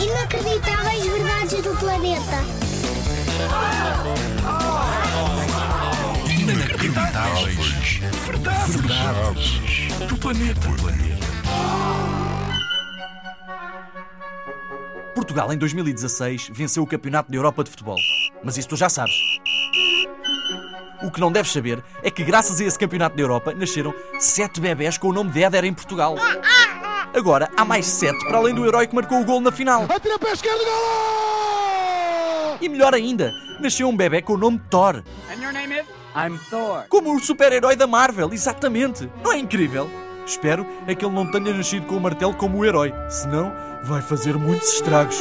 Inacreditáveis verdades do planeta. Inacreditáveis. Verdades. Verdades. Do planeta. Portugal, em 2016, venceu o Campeonato da Europa de Futebol. Mas isso tu já sabes. O que não deves saber é que, graças a esse Campeonato da Europa, nasceram sete bebés com o nome de Éder em Portugal. Agora, há mais sete para além do herói que marcou o gol na final. Atira para a esquerda, gol! E melhor ainda, nasceu um bebê com o nome de Thor. And your name is? I'm Thor. Como o super-herói da Marvel, exatamente. Não é incrível? Espero é que ele não tenha nascido com o martelo como o herói. Senão, vai fazer muitos estragos.